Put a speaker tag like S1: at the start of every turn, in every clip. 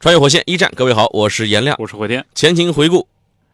S1: 穿越火线一战，各位好，我是颜亮。
S2: 我是回天。
S1: 前情回顾，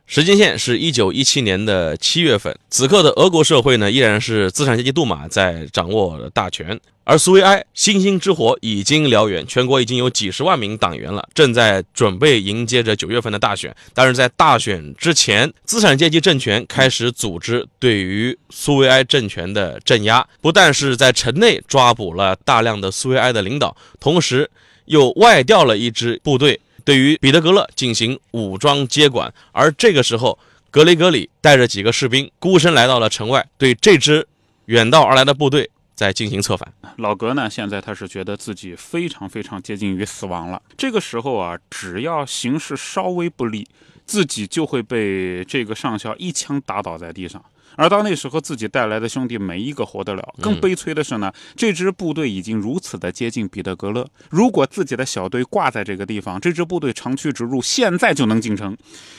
S1: 时间线是一九一七年的七月份，此刻的俄国社会呢，依然是资产阶级杜马在掌握大权，而苏维埃星星之火已经燎原，全国已经有几十万名党员了，正在准备迎接着九月份的大选。但是在大选之前，资产阶级政权开始组织对于苏维埃政权的镇压，不但是在城内抓捕了大量的苏维埃的领导，同时。又外调了一支部队，对于彼得格勒进行武装接管。而这个时候，格雷格里带着几个士兵孤身来到了城外，对这支远道而来的部队在进行策反。
S2: 老格呢，现在他是觉得自己非常非常接近于死亡了。这个时候啊，只要形势稍微不利，自己就会被这个上校一枪打倒在地上。而到那时候，自己带来的兄弟没一个活得了。更悲催的是呢，这支部队已经如此的接近彼得格勒。如果自己的小队挂在这个地方，这支部队长驱直入，现在就能进城。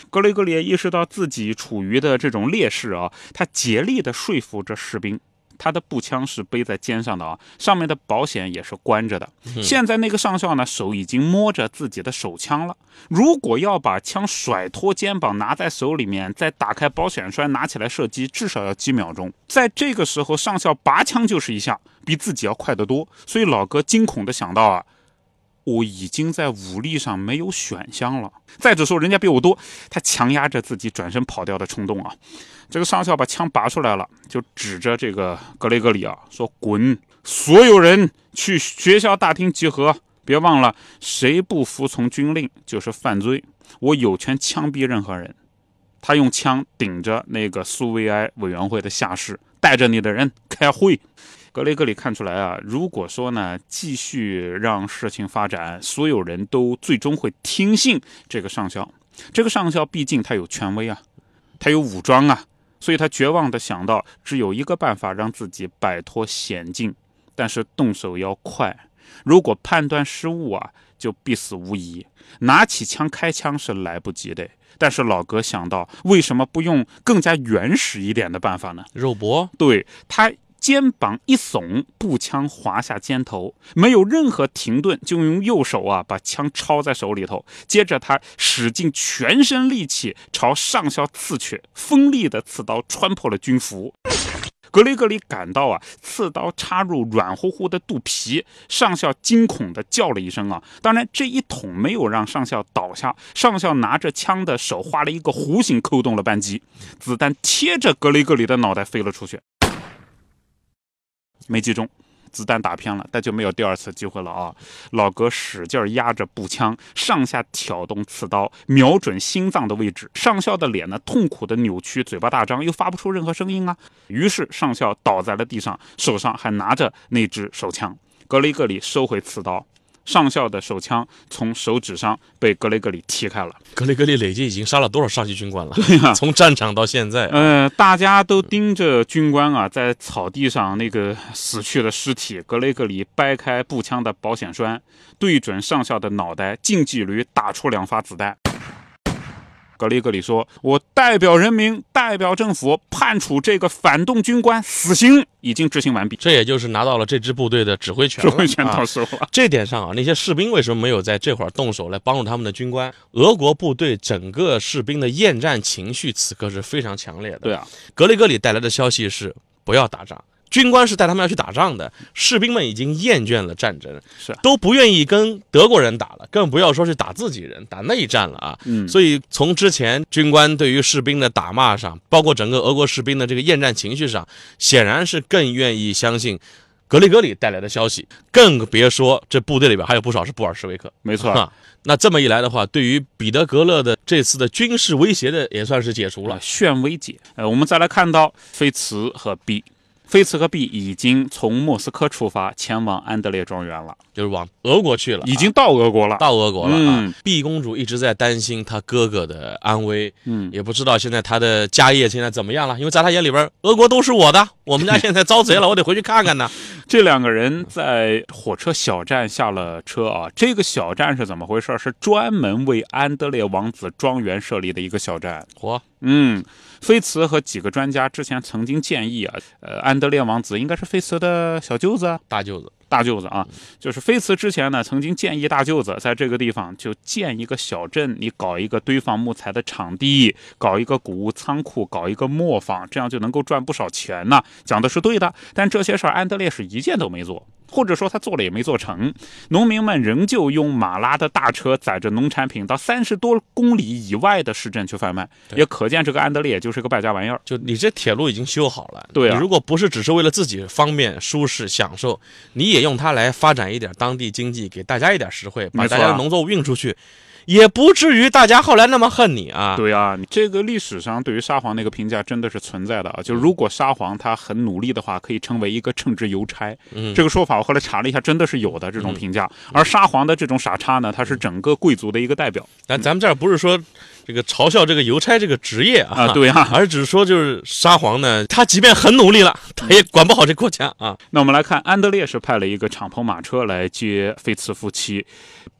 S2: 格雷格里意识到自己处于的这种劣势啊，他竭力的说服着士兵。他的步枪是背在肩上的啊，上面的保险也是关着的。现在那个上校呢，手已经摸着自己的手枪了。如果要把枪甩脱肩膀，拿在手里面，再打开保险栓，拿起来射击，至少要几秒钟。在这个时候，上校拔枪就是一下，比自己要快得多。所以老哥惊恐的想到啊。我已经在武力上没有选项了。再者说，人家比我多，他强压着自己转身跑掉的冲动啊。这个上校把枪拔出来了，就指着这个格雷格里啊说：“滚！所有人去学校大厅集合，别忘了，谁不服从军令就是犯罪。我有权枪毙任何人。”他用枪顶着那个苏维埃委员会的下士，带着你的人开会。格雷格里看出来啊，如果说呢，继续让事情发展，所有人都最终会听信这个上校。这个上校毕竟他有权威啊，他有武装啊，所以他绝望地想到，只有一个办法让自己摆脱险境，但是动手要快。如果判断失误啊，就必死无疑。拿起枪开枪是来不及的。但是老哥想到，为什么不用更加原始一点的办法呢？
S1: 肉搏，
S2: 对他。肩膀一耸，步枪滑下肩头，没有任何停顿，就用右手啊把枪抄在手里头。接着他使尽全身力气朝上校刺去，锋利的刺刀穿破了军服。格雷格里感到啊，刺刀插入软乎乎的肚皮，上校惊恐的叫了一声啊。当然，这一捅没有让上校倒下，上校拿着枪的手画了一个弧形，扣动了扳机，子弹贴着格雷格里的脑袋飞了出去。没击中，子弹打偏了，但就没有第二次机会了啊！老哥使劲压着步枪，上下挑动刺刀，瞄准心脏的位置。上校的脸呢，痛苦的扭曲，嘴巴大张，又发不出任何声音啊！于是上校倒在了地上，手上还拿着那支手枪。格雷格里收回刺刀。上校的手枪从手指上被格雷格里踢开了。
S1: 格雷格里累计已经杀了多少上级军官了？
S2: 对呀，
S1: 从战场到现在，
S2: 呃，大家都盯着军官啊，在草地上那个死去的尸体。格雷格里掰开步枪的保险栓，对准上校的脑袋，近距离打出两发子弹。格雷格里说：“我代表人民，代表政府，判处这个反动军官死刑，已经执行完毕。
S1: 这也就是拿到了这支部队的指挥权。
S2: 指挥权到手了。
S1: 这点上啊，那些士兵为什么没有在这会儿动手来帮助他们的军官？俄国部队整个士兵的厌战情绪此刻是非常强烈的。
S2: 对啊，
S1: 格雷格里带来的消息是不要打仗。”军官是带他们要去打仗的，士兵们已经厌倦了战争，
S2: 是
S1: 都不愿意跟德国人打了，更不要说是打自己人，打内战了啊！
S2: 嗯，
S1: 所以从之前军官对于士兵的打骂上，包括整个俄国士兵的这个厌战情绪上，显然是更愿意相信格里格里带来的消息，更别说这部队里边还有不少是布尔什维克。
S2: 没错，
S1: 那这么一来的话，对于彼得格勒的这次的军事威胁的也算是解除了，
S2: 炫威解。呃，我们再来看到菲茨和 B。菲茨和 B 已经从莫斯科出发，前往安德烈庄园了，
S1: 就是往俄国去了，
S2: 已经到俄国了。
S1: 到俄国了啊
S2: 嗯！
S1: 毕公主一直在担心她哥哥的安危，
S2: 嗯，
S1: 也不知道现在她的家业现在怎么样了，因为在她眼里边，俄国都是我的，我们家现在遭贼了，我得回去看看呢。
S2: 这两个人在火车小站下了车啊。这个小站是怎么回事？是专门为安德烈王子庄园设立的一个小站。
S1: 嚯，
S2: 嗯，菲茨和几个专家之前曾经建议啊，呃，安德烈王子应该是菲茨的小舅子啊，
S1: 大舅子，
S2: 大舅子啊，就是菲茨之前呢，曾经建议大舅子在这个地方就建一个小镇，你搞一个堆放木材的场地，搞一个谷物仓库，搞一个磨坊，这样就能够赚不少钱呢。讲的是对的，但这些事儿安德烈是一件都没做。或者说他做了也没做成，农民们仍旧用马拉的大车载着农产品到三十多公里以外的市镇去贩卖，也可见这个安德烈就是个败家玩意儿。
S1: 就你这铁路已经修好了，
S2: 对啊。
S1: 你如果不是只是为了自己方便、舒适、享受，你也用它来发展一点当地经济，给大家一点实惠，把大家的农作物运出去，也不至于大家后来那么恨你啊。
S2: 对啊，你这个历史上对于沙皇那个评价真的是存在的啊。就如果沙皇他很努力的话，可以成为一个称职邮差。
S1: 嗯
S2: 这个说法我后来查了一下，真的是有的这种评价。而沙皇的这种傻叉呢，他是整个贵族的一个代表
S1: 但咱们这儿不是说这个嘲笑这个邮差这个职业啊，
S2: 啊。对啊，
S1: 而只是说就是沙皇呢，他即便很努力了，他也管不好这国家啊。
S2: 那我们来看，安德烈是派了一个敞篷马车来接菲茨夫妻。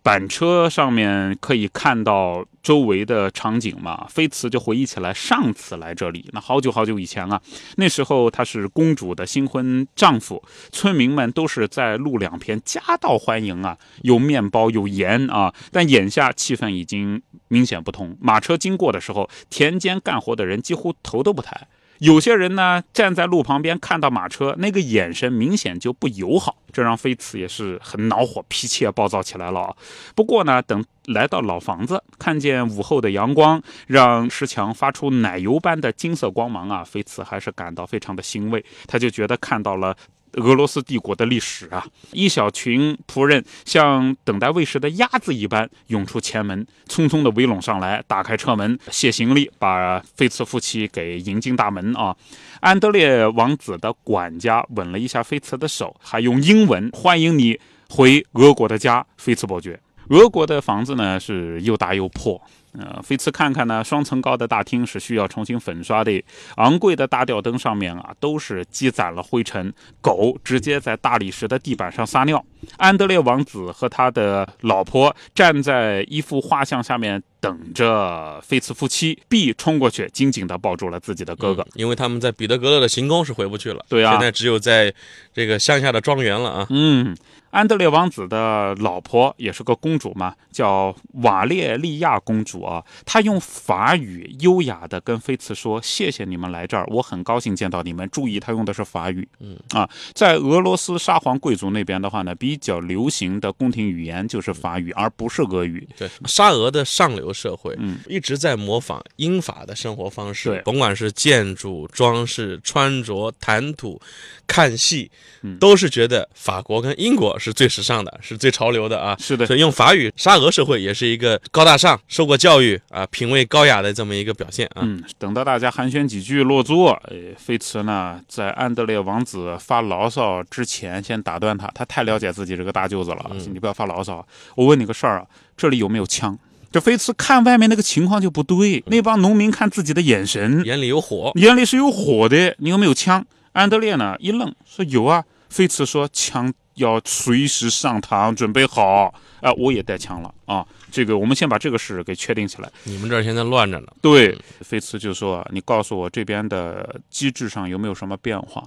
S2: 板车上面可以看到周围的场景嘛？菲茨就回忆起来上次来这里，那好久好久以前啊，那时候他是公主的新婚丈夫，村民们都是在路两边夹道欢迎啊，有面包有盐啊。但眼下气氛已经明显不同，马车经过的时候，田间干活的人几乎头都不抬。有些人呢，站在路旁边看到马车，那个眼神明显就不友好，这让菲茨也是很恼火，脾气也暴躁起来了。不过呢，等来到老房子，看见午后的阳光让石墙发出奶油般的金色光芒啊，菲茨还是感到非常的欣慰，他就觉得看到了。俄罗斯帝国的历史啊，一小群仆人像等待喂食的鸭子一般涌出前门，匆匆地围拢上来，打开车门卸行李，把菲茨夫妻给迎进大门啊。安德烈王子的管家吻了一下菲茨的手，还用英文欢迎你回俄国的家，菲茨伯爵。俄国的房子呢是又大又破，呃，飞驰看看呢，双层高的大厅是需要重新粉刷的，昂贵的大吊灯上面啊都是积攒了灰尘，狗直接在大理石的地板上撒尿。安德烈王子和他的老婆站在一幅画像下面等着菲茨夫妻，B 冲过去紧紧地抱住了自己的哥哥。
S1: 嗯因为他们在彼得格勒的行宫是回不去了，
S2: 对啊
S1: 现在只有在这个乡下的庄园了啊。
S2: 嗯，安德烈王子的老婆也是个公主嘛，叫瓦列利亚公主啊。她用法语优雅地跟菲茨说：“谢谢你们来这儿，我很高兴见到你们。”注意，她用的是法语。
S1: 嗯
S2: 啊，在俄罗斯沙皇贵族那边的话呢，比较流行的宫廷语言就是法语，而不是俄语。
S1: 对，沙俄的上流社会，
S2: 嗯，
S1: 一直在模仿英法的生活方式
S2: 对，
S1: 甭管是建筑、装饰、穿着、谈吐、看戏
S2: 嗯，
S1: 都是觉得法国跟英国是最时尚的，是最潮流的啊。
S2: 是的，
S1: 所以用法语，沙俄社会也是一个高大上、受过教育啊、品味高雅的这么一个表现啊。
S2: 嗯，等到大家寒暄几句落座，呃，菲茨呢在安德烈王子发牢骚之前，先打断他，他太了解自己这个大舅子了，
S1: 嗯
S2: 你不要发牢骚。我问你个事儿啊，这里有没有枪？这菲茨看外面那个情况就不对，那帮农民看自己的眼神，
S1: 眼里有火，
S2: 眼里是有火的，你有没有枪？安德烈呢一愣，说有啊。菲茨说枪要随时上膛，准备好。啊、我也带枪了啊。这个我们先把这个事给确定起来。
S1: 你们这儿现在乱着呢。
S2: 对，菲茨就说啊：“你告诉我这边的机制上有没有什么变化？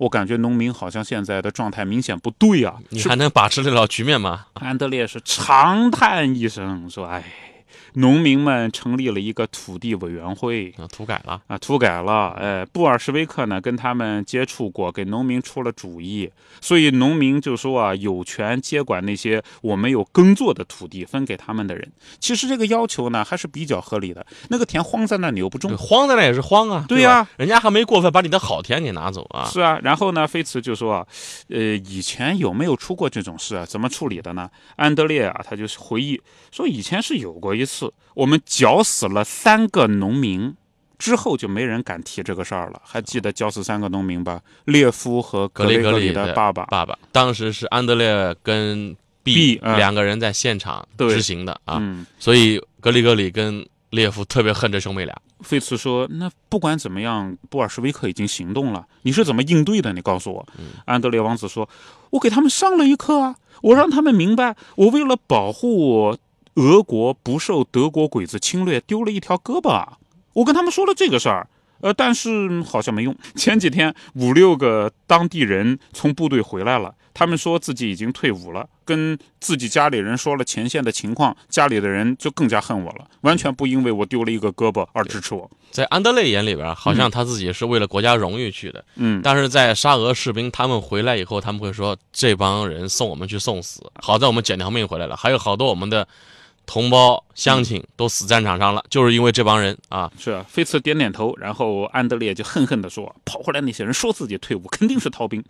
S2: 我感觉农民好像现在的状态明显不对啊。”
S1: 你还能把持得了局面吗？
S2: 安德烈是长叹一声说：“哎，农民们成立了一个土地委员会。”
S1: 啊，土改了，
S2: 啊，土改了，呃，布尔什维克呢跟他们接触过，给农民出了主意，所以农民就说啊，有权接管那些我没有耕作的土地，分给他们的人。其实这个要求呢还是比较合理的，那个田荒在那儿你又不种，
S1: 荒在那也是荒啊。
S2: 对呀
S1: 吧人家还没过分把你的好田给拿走啊。
S2: 是啊，然后呢，菲茨就说啊，呃，以前有没有出过这种事啊？怎么处理的呢？安德烈啊，他就是回忆说，以前是有过一次，我们绞死了三个农民，之后就没人敢提这个事儿了。还记得绞死三个农民吧？列夫和
S1: 格里格里
S2: 的爸爸。
S1: 爸爸当时是安德烈跟
S2: B，嗯
S1: 两个人在现场执行的啊，
S2: 嗯，
S1: 所以格里格里跟列夫特别恨这兄妹俩。
S2: 费茨说：“那不管怎么样，布尔什维克已经行动了，你是怎么应对的？你告诉我。安德烈王子说：“我给他们上了一课啊，我让他们明白，我为了保护俄国不受德国鬼子侵略，丢了一条胳膊啊。我跟他们说了这个事儿。”呃，但是好像没用。前几天五六个当地人从部队回来了，他们说自己已经退伍了，跟自己家里人说了前线的情况，家里的人就更加恨我了，完全不因为我丢了一个胳膊而支持我。
S1: 在安德烈眼里边，好像他自己是为了国家荣誉去的，
S2: 嗯，
S1: 但是在沙俄士兵他们回来以后，他们会说这帮人送我们去送死，好在我们捡条命回来了，还有好多我们的同胞乡亲都死战场上了，就是因为这帮人啊，
S2: 是啊，菲茨点点头，然后安德烈就恨恨地说：“跑回来那些人说自己退伍，肯定是逃兵。”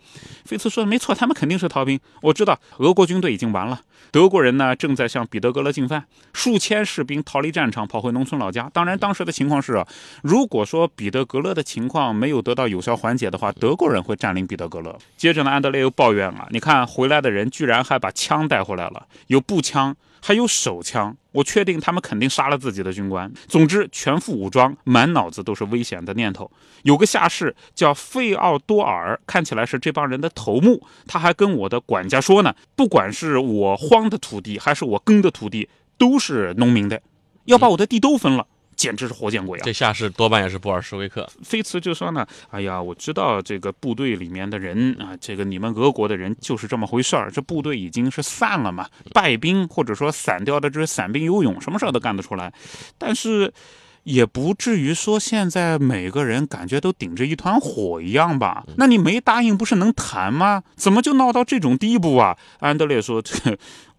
S2: 菲茨说：“没错，他们肯定是逃兵。我知道，俄国军队已经完了，德国人呢正在向彼得格勒进犯，数千士兵逃离战场，跑回农村老家。当然，当时的情况是，如果说彼得格勒的情况没有得到有效缓解的话，德国人会占领彼得格勒。接着呢，安德烈又抱怨了：你看回来的人居然还把枪带回来了，有步枪。”还有手枪，我确定他们肯定杀了自己的军官。总之，全副武装，满脑子都是危险的念头。有个下士叫费奥多尔，看起来是这帮人的头目。他还跟我的管家说呢，不管是我荒的土地，还是我耕的土地，都是农民的，要把我的地都分了。简直是活见鬼啊！
S1: 这下士多半也是布尔什维克。
S2: 菲茨就说呢：“哎呀，我知道这个部队里面的人啊，这个你们俄国的人就是这么回事儿。这部队已经是散了嘛，败兵或者说散掉的这些散兵游勇，什么事儿都干得出来。但是也不至于说现在每个人感觉都顶着一团火一样吧？那你没答应不是能谈吗？怎么就闹到这种地步啊？”安德烈说：“这，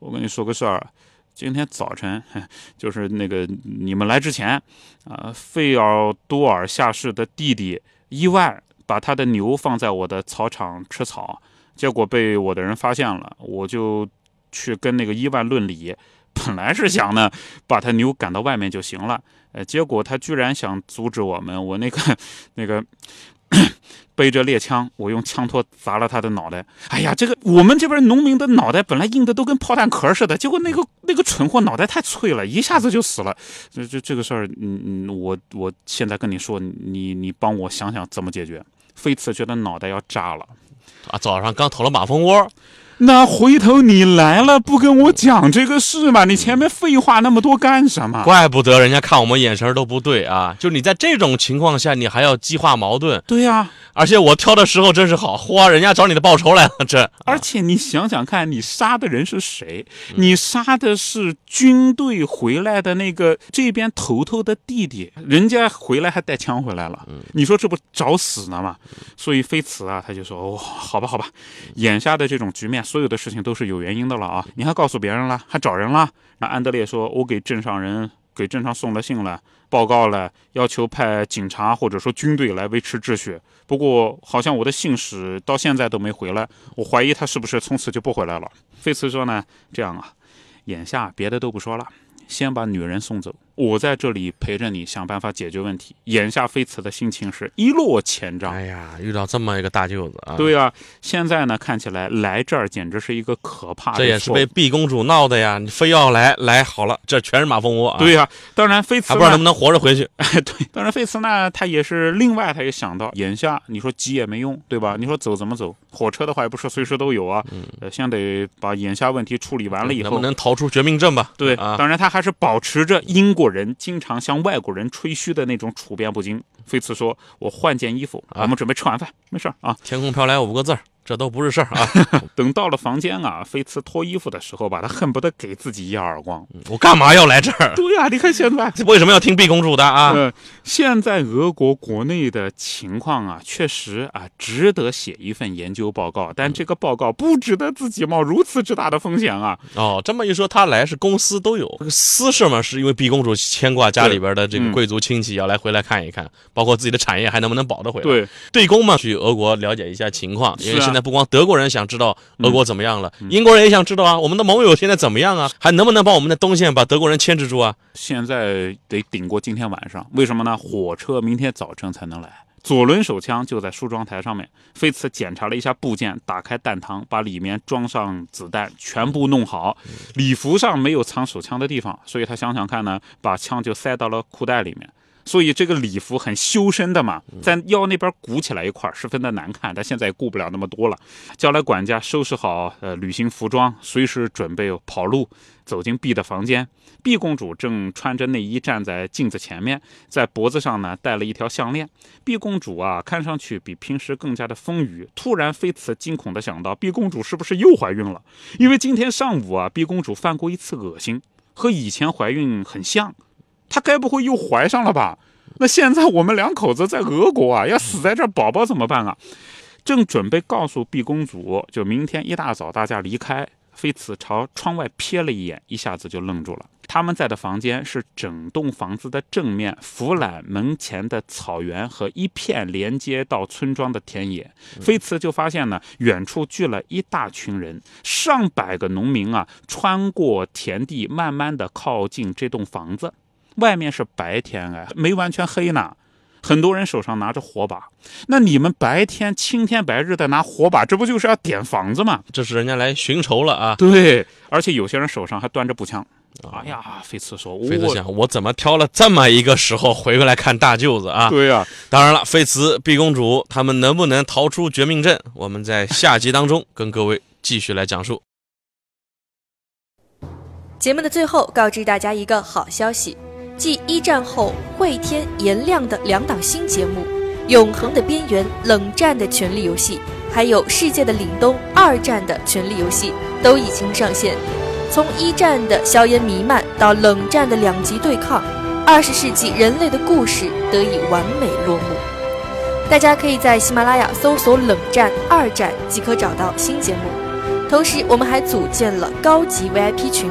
S2: 我跟你说个事儿。”今天早晨，就是那个你们来之前，啊，费奥多尔下士的弟弟伊万把他的牛放在我的草场吃草，结果被我的人发现了，我就去跟那个伊万论理。本来是想呢，把他牛赶到外面就行了，呃，结果他居然想阻止我们，我那个那个。背着猎枪，我用枪托砸了他的脑袋。哎呀，这个我们这边农民的脑袋本来硬的都跟炮弹壳似的，结果那个那个蠢货脑袋太脆了，一下子就死了。这这这个事儿，嗯嗯，我我现在跟你说，你你帮我想想怎么解决。飞茨觉得脑袋要炸了
S1: 啊！早上刚投了马蜂窝。
S2: 那回头你来了不跟我讲这个事吗？你前面废话那么多干什么？
S1: 怪不得人家看我们眼神都不对啊！就你在这种情况下，你还要激化矛盾。
S2: 对呀、
S1: 而且我挑的时候真是好，嚯，人家找你的报仇来了，这。
S2: 而且你想想看，你杀的人是谁？你杀的是军队回来的那个这边头头的弟弟，人家回来还带枪回来了。你说这不找死呢吗？所以飞茨啊，他就说：“哦，好吧，好吧，眼下的这种局面，所有的事情都是有原因的了啊！你还告诉别人了，还找人了。”那安德烈说：“我给镇上人给镇上送了信了，报告了，要求派警察或者说军队来维持秩序。不过好像我的信使到现在都没回来，我怀疑他是不是从此就不回来了。”菲茨说呢：“这样啊，眼下别的都不说了，先把女人送走，我在这里陪着你想办法解决问题。”眼下菲茨的心情是一落千丈。
S1: 哎呀，遇到这么一个大舅子啊！
S2: 对啊，现在呢看起来来这儿简直是一个可怕的。
S1: 这也是被毕公主闹的呀！你非要来来好了，这全是马蜂窝啊！
S2: 对呀、当然菲茨
S1: 还不知道能不能活着回去。
S2: 哎，对，当然费茨呢，他也是另外，他也想到，眼下你说急也没用，对吧？你说走怎么走？火车的话也不是随时都有啊，呃，先得把眼下问题处理完了以后，
S1: 能不能逃出绝命镇吧？
S2: 对，
S1: 啊，
S2: 当然他还是保持着英国人经常向外国人吹嘘的那种处变不惊。菲茨说：“我换件衣服，
S1: 啊
S2: 我们准备吃晚饭，没事儿啊。
S1: 天空飘来五个字儿，这都不是事儿啊！”
S2: 等到了房间啊，菲茨脱衣服的时候吧，他恨不得给自己一耳光。
S1: 我干嘛要来这儿？
S2: 对呀、你看现在。
S1: 为什么要听毕公主的啊？
S2: 呃，现在俄国国内的情况啊，确实啊，值得写一份研究报告，但这个报告不值得自己冒如此之大的风险啊。
S1: 哦，这么一说，他来是公司都有，这个私事嘛，是因为毕公主牵挂家里边的这个
S2: 嗯
S1: 贵族亲戚要来回来看一看，包括自己的产业还能不能保得回来。，
S2: 对，
S1: 对公嘛，去俄国了解一下情况，因为
S2: 是啊
S1: 现现在不光德国人想知道俄国怎么样了，英国人也想知道啊，我们的盟友现在怎么样啊？还能不能把我们的东线把德国人牵制住啊？
S2: 现在得顶过今天晚上，为什么呢？火车明天早晨才能来。左轮手枪就在梳妆台上面，菲茨检查了一下部件，打开弹膛，把里面装上子弹，全部弄好。礼服上没有藏手枪的地方，所以他想想看呢，把枪就塞到了裤袋里面。所以这个礼服很修身的嘛，在腰那边鼓起来一块，十分的难看。但现在也顾不了那么多了，叫来管家收拾好呃旅行服装，随时准备跑路。走进 B 的房间，B 公主正穿着内衣站在镜子前面，在脖子上呢戴了一条项链。B 公主啊，看上去比平时更加的丰腴。突然，菲茨惊恐地想到，B 公主是不是又怀孕了？因为今天上午啊，B 公主犯过一次恶心，和以前怀孕很像。她该不会又怀上了吧？那现在我们两口子在俄国啊，要死在这儿，宝宝怎么办啊？正准备告诉毕公主，就明天一大早大家离开。菲茨朝窗外瞥了一眼，一下子就愣住了。他们在的房间是整栋房子的正面，俯览门前的草原和一片连接到村庄的田野。菲茨就发现呢，远处聚了一大群人，上百个农民啊，穿过田地，慢慢的靠近这栋房子。外面是白天哎，没完全黑呢。很多人手上拿着火把，那你们白天青天白日的拿火把，这不就是要点房子吗？
S1: 这是人家来寻仇了啊！
S2: 对，而且有些人手上还端着步枪。哎呀，菲茨说：“
S1: 菲茨想，我怎么挑了这么一个时候回过来看大舅子啊？”
S2: 对呀，
S1: 当然了，菲茨、碧公主他们能不能逃出绝命镇？我们在下集当中跟各位继续来讲述。
S3: 节目的最后，告知大家一个好消息。继一战后会天颜亮的两档新节目《永恒的边缘》《冷战的权力游戏》，还有《世界的凛冬》二战的权力游戏都已经上线。从一战的硝烟弥漫到冷战的两极对抗，二十世纪人类的故事得以完美落幕。大家可以在喜马拉雅搜索“冷战二战”即可找到新节目。同时，我们还组建了高级 VIP 群。